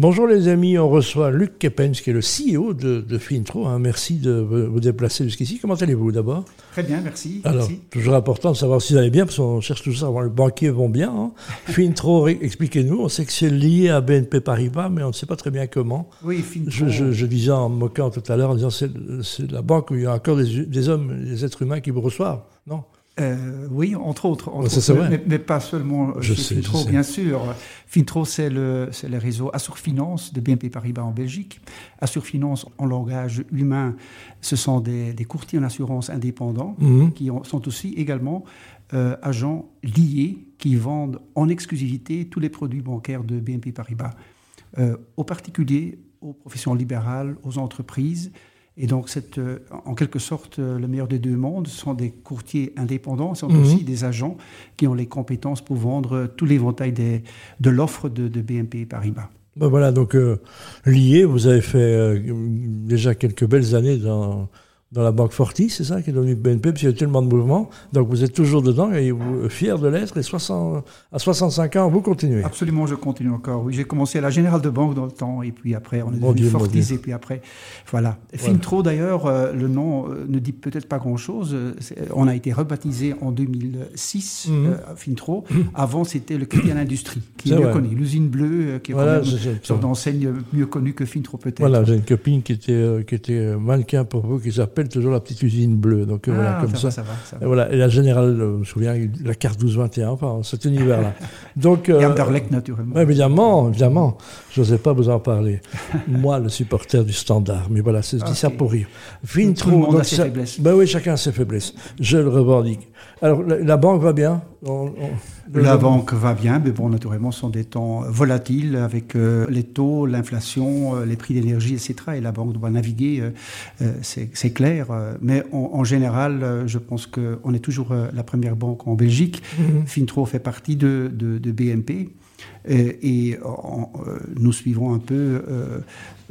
Bonjour les amis, on reçoit Luc Kepens qui est le CEO de, de Fintro. Hein. Merci de vous déplacer jusqu'ici. Comment allez-vous d'abord? Très bien, merci. Alors, toujours important de savoir si vous allez bien, parce qu'on cherche toujours à savoir le banquier vont bien. Hein. Fintro, expliquez-nous, on sait que c'est lié à BNP Paribas, mais on ne sait pas très bien comment. Oui, Fintro. Je, je, disais en moquant tout à l'heure, en disant c'est la banque où il y a encore des, des hommes, des êtres humains qui vous reçoivent, non? Euh, oui, entre autres, mais, pas seulement je chez Fintro, bien sûr. Fintro, c'est le, le, réseau Assurfinance de BNP Paribas en Belgique. Assurfinance, en langage humain, ce sont des, courtiers en assurance indépendants mhm. qui sont aussi également euh, agents liés qui vendent en exclusivité tous les produits bancaires de BNP Paribas euh, aux particuliers, aux professions libérales, aux entreprises. Et donc, c'est euh, en quelque sorte euh, le meilleur des deux mondes. Ce sont des courtiers indépendants, ce sont mhm. aussi des agents qui ont les compétences pour vendre tout l'éventail de l'offre de, BNP Paribas. Ben voilà, donc euh, lié, vous avez fait déjà quelques belles années dans dans la banque Fortis, c'est ça, qui est devenue BNP, parce qu'il y a tellement de mouvements. Donc vous êtes toujours dedans et vous fier de l'être. Et 60, à 65 ans, vous continuez. Absolument, je continue encore. Oui, j'ai commencé à la Générale de Banque dans le temps, et puis après, on est devenu Fortis, et puis après, voilà. Fintro, d'ailleurs, euh, le nom euh, ne dit peut-être pas grand-chose. On a été rebaptisé en 2006, mhm. euh, Fintro. Mhm. Avant, c'était le Crédit à l'Industrie, qui est, mieux connu. L'usine bleue, qui est voilà, une sorte d'enseigne mieux connue que Fintro, peut-être. Voilà, j'ai une copine qui était, qui était mannequin pour vous, qui s'appelle toujours la petite usine bleue. Donc euh, voilà, ah, comme ça. ça, va, Et, voilà. et la générale, euh, je me souviens, la carte 1221, enfin, cet univers-là. Donc, euh, et Anderlecht, naturellement. Évidemment, évidemment. Je n'osais pas vous en parler. Moi, le supporter du standard. Mais voilà, c'est okay. ça pour rire. Tout le monde a ses faiblesses. Ben oui, chacun a ses faiblesses. Je le revendique. Alors, la, banque va bien? La banque va bien, mais bon, naturellement, ce sont des temps volatiles avec les taux, l'inflation, les prix d'énergie, etc. Et la banque doit naviguer, c'est clair. Euh, mais en, général, euh, je pense qu'on est toujours euh, la première banque en Belgique. Mhm. Fintro fait partie de, de BNP. Et, nous suivons un peu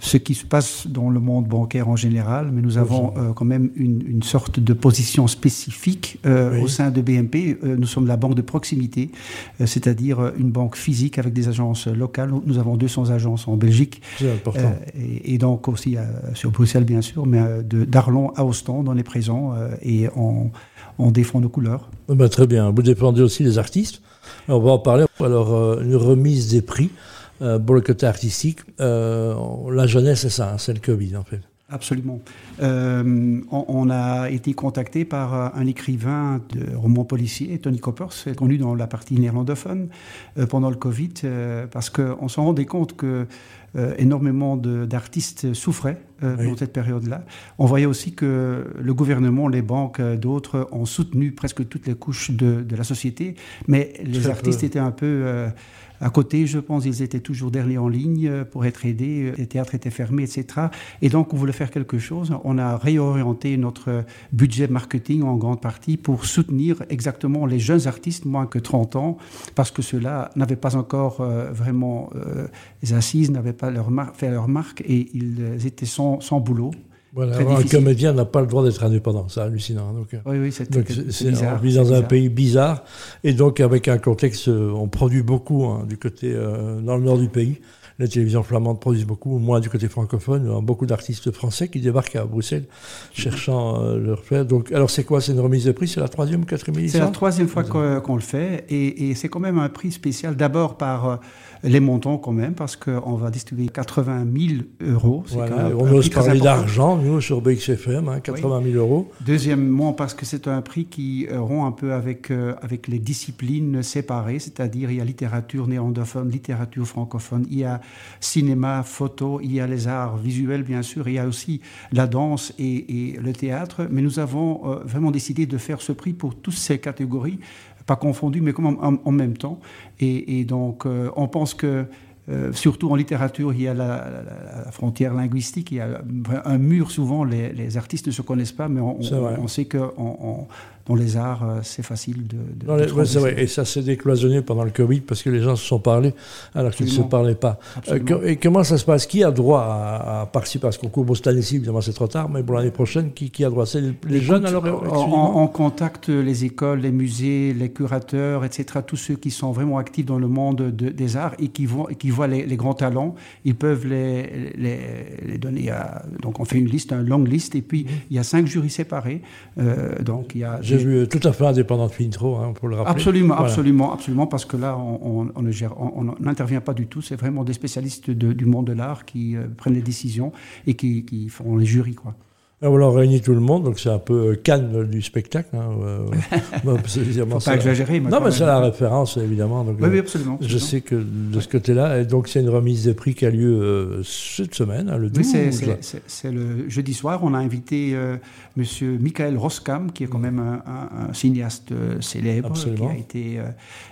ce qui se passe dans le monde bancaire en général, mais nous avons quand même une, sorte de position spécifique au sein de BNP. nous sommes la banque de proximité, c'est-à-dire une banque physique avec des agences locales. Nous avons 200 agences en Belgique. important. Et, donc aussi sur Bruxelles, bien sûr, mais d'Arlon à Ostende, on est présent et on, défend nos couleurs. Ah ben, très bien. Vous défendez aussi les artistes on va en parler. Alors, euh, une remise des prix euh, pour le côté artistique. Euh, la jeunesse, c'est ça, hein, c'est le Covid, en fait. Absolument. on, a été contacté par un écrivain de romans policiers, Tony Coppers, connu dans la partie néerlandophone, pendant le Covid, parce qu'on s'en rendait compte que énormément d'artistes souffraient dans cette période-là. On voyait aussi que le gouvernement, les banques, d'autres ont soutenu presque toutes les couches de, la société, mais les artistes étaient un peu à côté, je pense, ils étaient toujours derniers en ligne euh, pour être aidés. Les théâtres étaient fermés, etc. Et donc, on voulait faire quelque chose. On a réorienté notre budget marketing en grande partie pour soutenir exactement les jeunes artistes, moins que 30 ans, parce que ceux-là n'avaient pas encore euh, vraiment euh, les assises, n'avaient pas leur fait leur marque et ils étaient sans, sans boulot. Voilà, un comédien n'a pas le droit d'être indépendant, c'est hallucinant. Donc, oui, oui, c'est On vit dans un pays bizarre, et donc avec un contexte, euh, on produit beaucoup hein, du côté, euh, dans le nord du pays. Les télévisions flamandes produisent beaucoup, moins du côté francophone. A beaucoup d'artistes français qui débarquent à Bruxelles cherchant euh, leur faire. Donc, alors c'est quoi? C'est une remise de prix? C'est la troisième ou quatrième édition? C'est la troisième fois qu'on le fait, et, et c'est quand même un prix spécial. D'abord par les montants quand même, parce qu'on va distribuer 80 000 euros. Voilà, on ose parler d'argent, nous, sur BXFM, hein, 80 000 euros. Deuxièmement, parce que c'est un prix qui rompt un peu avec, euh, avec les disciplines séparées, c'est-à-dire il y a littérature néerlandophone, littérature francophone, il y a cinéma, photo, il y a les arts visuels, bien sûr, il y a aussi la danse et, le théâtre, mais nous avons euh, vraiment décidé de faire ce prix pour toutes ces catégories pas confondus, mais comme en, même temps. Et, donc, euh, on pense que, euh, surtout en littérature, il y a la, frontière linguistique, il y a un mur souvent, les, artistes ne se connaissent pas, mais on, sait que dans les arts, c'est facile de. de, c'est vrai. Et ça s'est décloisonné pendant le Covid parce que les gens se sont parlé alors qu'ils ne se parlaient pas. et comment ça se passe? Qui a droit à, participer à ce concours? Bostanessi Évidemment, c'est trop tard, mais pour l'année prochaine, qui, qui a droit? C'est les, jeunes alors on, contacte les écoles, les musées, les curateurs, etc. Tous ceux qui sont vraiment actifs dans le monde des arts et qui, vont, qui voient les, grands talents, ils peuvent les, les, donner à. Donc on fait une liste, une longue liste, et puis il y a cinq jurys séparés. Euh, donc il y a. J'ai vu tout à fait indépendant de Fintro, hein, pour le rappeler. Absolument, absolument, absolument, parce que là on, on n'intervient pas du tout. C'est vraiment des spécialistes du monde de l'art qui euh, prennent les décisions et qui, qui font les jurys, quoi. On leur réunit tout le monde, donc c'est un peu euh, Cannes du spectacle. Hein, Faut pas exagérer. Non, mais c'est la référence, évidemment. Donc, oui, absolument, Je sais que de ce côté-là, donc c'est une remise des prix qui a lieu euh, cette semaine, hein, le 12. Oui, c'est le jeudi soir. On a invité euh, Monsieur Michael Roskam, qui est quand même un, cinéaste célèbre, qui a été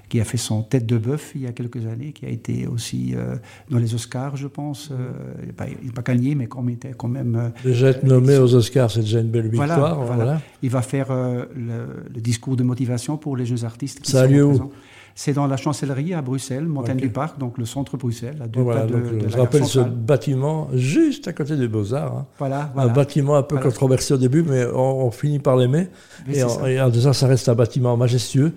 qui a fait son Tête de bœuf il y a quelques années, qui a été aussi euh, dans les Oscars, je pense. Euh, il n'est pas, gagné, mais quand même. Quand même euh, déjà être nommé aux Oscars, c'est déjà une belle victoire. Voilà, Il va faire le, discours de motivation pour les jeunes artistes. Qui Ça a lieu où c'est dans la chancellerie à Bruxelles, Montagne du Parc, donc le centre Bruxelles, à deux pas de, Je rappelle ce bâtiment juste à côté des Beaux-Arts. Hein. Voilà, Un bâtiment un peu controversé au début, mais on, finit par l'aimer. Et, en disant ça reste un bâtiment majestueux.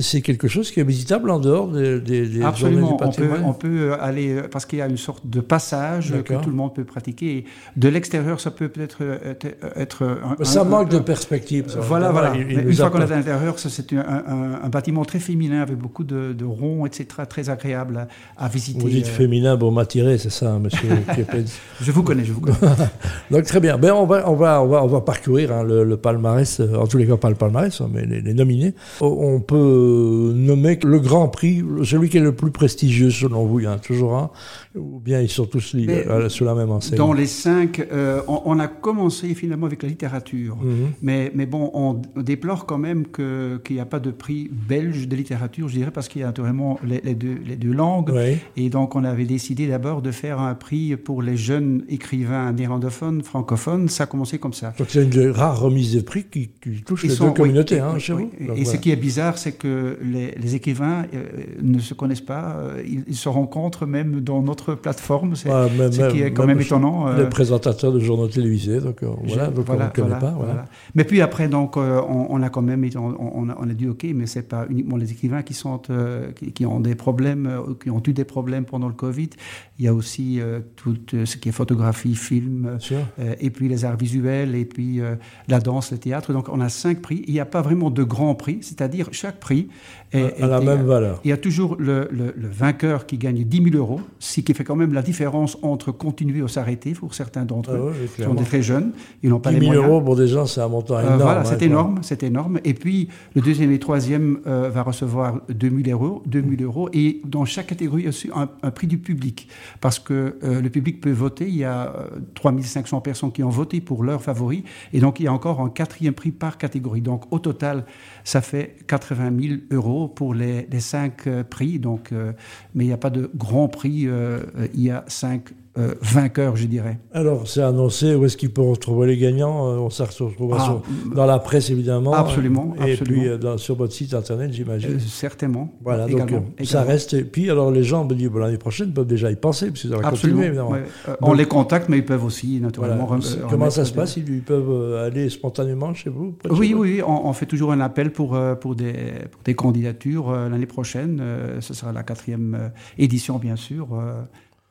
C'est quelque chose qui est visitable en dehors des, des, Absolument. du patrimoine. On peut, on peut aller, parce qu'il y a une sorte de passage que tout le monde peut pratiquer. De l'extérieur, ça peut peut-être être, ça manque de perspective. Voilà, voilà. une fois qu'on est à l'intérieur, c'est un, un, bâtiment très féminin avec beaucoup de, ronds, etc., très agréable à, visiter. Vous dites euh. féminin, bon, m'attirer, c'est ça, monsieur Je vous connais, je vous connais. Donc très bien. Ben, on, va, on, va, on, va, on va parcourir hein, le, palmarès, euh, en tous les cas pas le palmarès, hein, mais les, nominés. On peut nommer le Grand Prix, celui qui est le plus prestigieux selon vous, il y en a toujours un, ou bien ils sont tous euh, sous la même enseigne? Dans les cinq, on, a commencé finalement avec la littérature, mhm. mais, mais bon, on déplore quand même qu'il n'y a pas de prix belge de littérature je dirais, parce qu'il y a vraiment les, deux, les deux langues. Et donc, on avait décidé d'abord de faire un prix pour les jeunes écrivains néerlandophones, francophones. Ça a commencé comme ça. Donc, c'est une rare remise de prix qui, touche les deux communautés, hein, et ce qui est bizarre, c'est que les, écrivains euh, ne se connaissent pas. Euh, ils, se rencontrent même dans notre plateforme. C'est ce qui est quand même, étonnant. Euh. Les présentateurs de journaux télévisés, donc voilà, donc on ne connaît pas. Voilà. Mais puis après, donc, on, a quand même, on, on a dit OK, mais c'est pas uniquement les écrivains qui sont euh, qui, ont des problèmes, euh, qui ont eu des problèmes pendant le Covid. Il y a aussi euh, tout ce qui est photographie, film, et puis les arts visuels, et puis la danse, le théâtre. Donc on a cinq prix. Il n'y a pas vraiment de grands prix, c'est-à-dire chaque prix est, à la même valeur. Il y a toujours le, vainqueur qui gagne 10 000 euros, ce qui fait quand même la différence entre continuer ou s'arrêter pour certains d'entre ah eux, qui sont des très jeunes. Ils n'ont pas 10 000 euros pour des gens, c'est un montant énorme. voilà, hein, c'est énorme, c'est énorme. Et puis le deuxième et troisième va recevoir 2 000 euros, 2000 euros. Et dans chaque catégorie, il y a aussi un, prix du public. Parce que euh, le public peut voter. Il y a 3500 euh, personnes qui ont voté pour leur favori. Et donc, il y a encore un quatrième prix par catégorie. Donc, au total, ça fait 80 000 euros pour les, les cinq euh, prix. Donc, mais il n'y a pas de grand prix. il y a cinq euh, vainqueur, je dirais. Alors, c'est annoncé, où est-ce qu'ils peuvent retrouver les gagnants euh, On se retrouve ah, dans la presse, évidemment. Absolument. Et puis euh, sur votre site internet, j'imagine. certainement. Voilà, donc ça reste. Et puis, alors, les gens me disent, l'année prochaine, peuvent déjà y penser, ça va continuer, évidemment. on les contacte, mais ils peuvent aussi, naturellement. Comment ça se passe? Ils peuvent aller spontanément chez vous Oui, oui, on, fait toujours un appel pour, pour, des, pour des candidatures l'année prochaine. ce sera la quatrième édition, bien sûr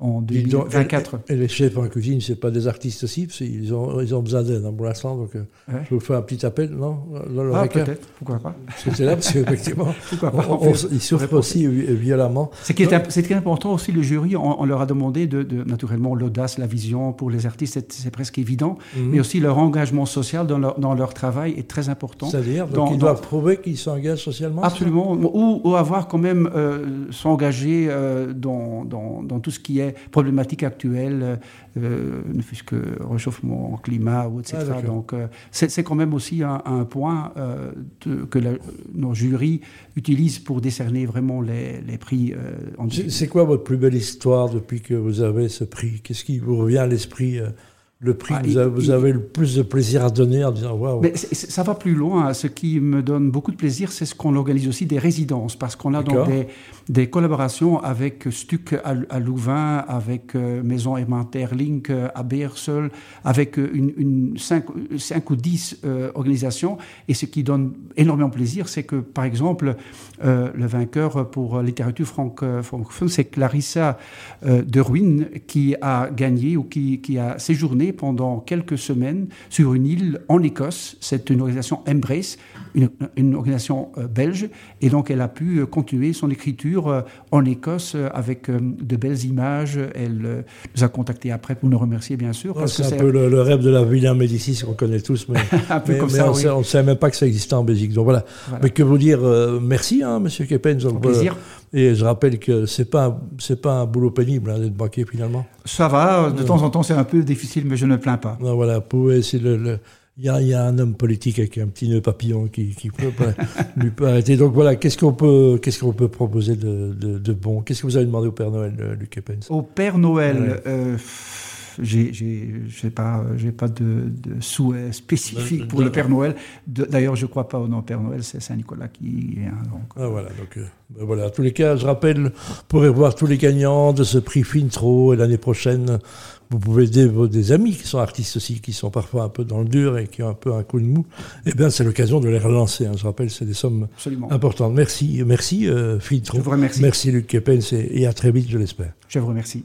en 2024. Et, les chefs en cuisine, c'est pas des artistes aussi, ils ont, ils ont besoin d'aide pour l'instant. Donc, euh, je vous fais un petit appel, non? Ah, peut-être, pourquoi pas. C'est là, parce qu'effectivement, ils souffrent aussi violemment. C'est qui, est, important aussi, le jury, on, leur a demandé de, naturellement l'audace, la vision pour les artistes, c'est presque évident, mhm. mais aussi leur engagement social dans leur, dans leur travail est très important. C'est-à-dire qu'ils doivent prouver qu'ils s'engagent socialement Absolument, ou, avoir quand même euh, s'engager euh, dans, dans, dans tout ce qui est problématiques actuelles, euh, ne fût-ce que réchauffement climat, ou etc. Ah, Donc euh, c'est quand même aussi un, point euh, que nos jurys utilisent pour décerner vraiment les, les prix. c'est quoi votre plus belle histoire depuis que vous avez ce prix? Qu'est-ce qui vous revient à l'esprit le prix que ah, vous, avez, le plus de plaisir à donner en disant waouh. Mais ça va plus loin. Ce qui me donne beaucoup de plaisir, c'est ce qu'on organise aussi des résidences, parce qu'on a donc des, des, collaborations avec Stuc à, Louvain, avec euh, Maison Alimentaire Link euh, à Beersel, avec euh, une, une 5, ou 10 organisations. Et ce qui donne énormément plaisir, c'est que, par exemple, le vainqueur pour littérature francophone, c'est Clarissa de Ruin qui a gagné ou qui, qui a séjourné pendant quelques semaines sur une île en Écosse. C'est une organisation Embrace, une, organisation euh, belge. Et donc, elle a pu euh, continuer son écriture euh, en Écosse avec de belles images. Elle nous a contactés après pour nous remercier, bien sûr. c'est un peu le, rêve de la Villa Médicis qu'on connaît tous, mais, on ne savait même pas que ça existait en Belgique. Donc voilà. Mais que vous dire merci, hein, Monsieur Kepens. plaisir. Et je rappelle que c'est pas c'est pas un boulot pénible hein, d'être banquier finalement. Ça va, de temps en temps c'est un peu difficile, mais je ne plains pas. Non, voilà, c'est le, il y, a, y, a, un homme politique avec un petit nœud papillon qui, qui peut lui peut arrêter. Donc voilà, qu'est-ce qu'on peut, qu'est-ce qu'on peut proposer de, de, de bon? Qu'est-ce que vous avez demandé au Père Noël, euh, Luc Epens Au Père Noël, euh, j'ai pas, j'ai pas de, de souhait spécifique pour le Père Noël. D'ailleurs, je crois pas au nom Père Noël, c'est Saint Nicolas qui est un. Donc, ah, voilà, donc euh, ben voilà. En tous les cas, je rappelle, pour voir tous les gagnants de ce prix Fintro et l'année prochaine, vous pouvez aider vos des amis qui sont artistes aussi, qui sont parfois un peu dans le dur et qui ont un peu un coup de mou. Eh bien, c'est l'occasion de les relancer. Hein. Je rappelle, c'est des sommes importantes. Merci, merci euh, Fintro. Je vous remercie. Merci Luc Kepens et, et à très vite, je l'espère. Je vous remercie.